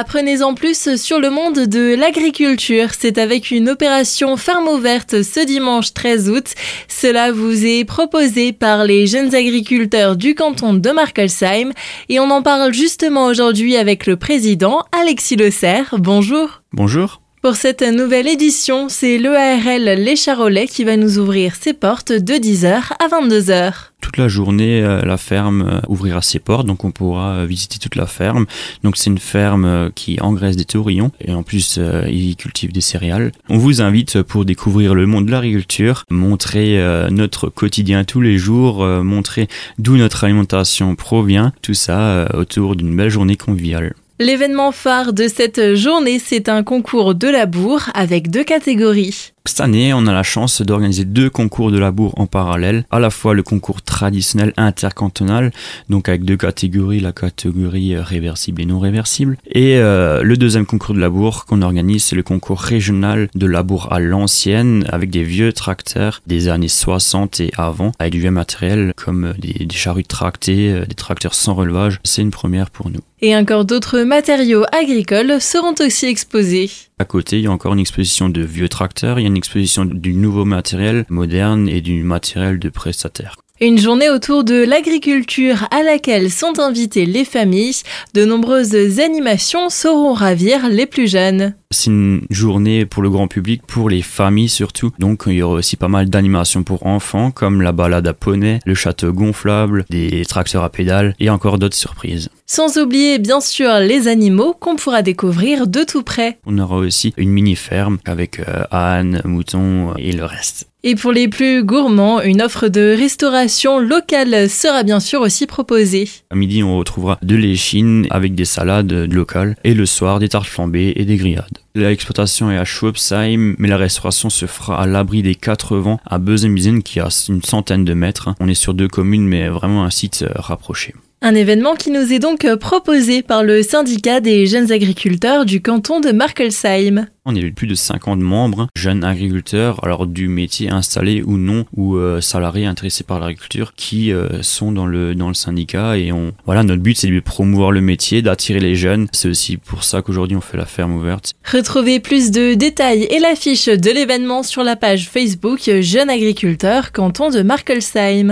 Apprenez-en plus sur le monde de l'agriculture. C'est avec une opération ferme ouverte ce dimanche 13 août. Cela vous est proposé par les jeunes agriculteurs du canton de Markelsheim et on en parle justement aujourd'hui avec le président Alexis Le Serre. Bonjour. Bonjour. Pour cette nouvelle édition, c'est l'EARL Les Charolais qui va nous ouvrir ses portes de 10h à 22h. Toute la journée, euh, la ferme euh, ouvrira ses portes, donc on pourra euh, visiter toute la ferme. Donc c'est une ferme qui engraisse des taurillons et en plus il cultive des céréales. On vous invite pour découvrir le monde de l'agriculture, montrer notre quotidien tous les jours, montrer d'où notre alimentation provient, tout ça autour d'une belle journée conviviale. L'événement phare de cette journée, c'est un concours de labour avec deux catégories. Cette année, on a la chance d'organiser deux concours de labour en parallèle, à la fois le concours traditionnel intercantonal, donc avec deux catégories, la catégorie réversible et non réversible, et euh, le deuxième concours de labour qu'on organise, c'est le concours régional de labour à l'ancienne, avec des vieux tracteurs des années 60 et avant, avec du vieux matériel comme des, des charrues tractées, euh, des tracteurs sans relevage. C'est une première pour nous. Et encore d'autres matériaux agricoles seront aussi exposés. À côté, il y a encore une exposition de vieux tracteurs, il y a une exposition du nouveau matériel moderne et du matériel de prestataire. Une journée autour de l'agriculture à laquelle sont invitées les familles. De nombreuses animations sauront ravir les plus jeunes. C'est une journée pour le grand public, pour les familles surtout. Donc il y aura aussi pas mal d'animations pour enfants comme la balade à poney, le château gonflable, des tracteurs à pédales et encore d'autres surprises. Sans oublier bien sûr les animaux qu'on pourra découvrir de tout près. On aura aussi une mini ferme avec euh, ânes, moutons et le reste. Et pour les plus gourmands, une offre de restauration locale sera bien sûr aussi proposée. À midi, on retrouvera de l'échine avec des salades locales et le soir, des tartes flambées et des grillades. L'exploitation est à Schwabsheim, mais la restauration se fera à l'abri des quatre vents à Beusemisen qui a une centaine de mètres. On est sur deux communes, mais vraiment un site euh, rapproché. Un événement qui nous est donc proposé par le syndicat des jeunes agriculteurs du canton de Markelsheim. On est plus de 50 membres, jeunes agriculteurs, alors du métier installé ou non, ou euh, salariés intéressés par l'agriculture, qui euh, sont dans le, dans le syndicat. Et on, voilà, notre but, c'est de promouvoir le métier, d'attirer les jeunes. C'est aussi pour ça qu'aujourd'hui, on fait la ferme ouverte. Retrouvez plus de détails et l'affiche de l'événement sur la page Facebook Jeunes agriculteurs, canton de Markelsheim.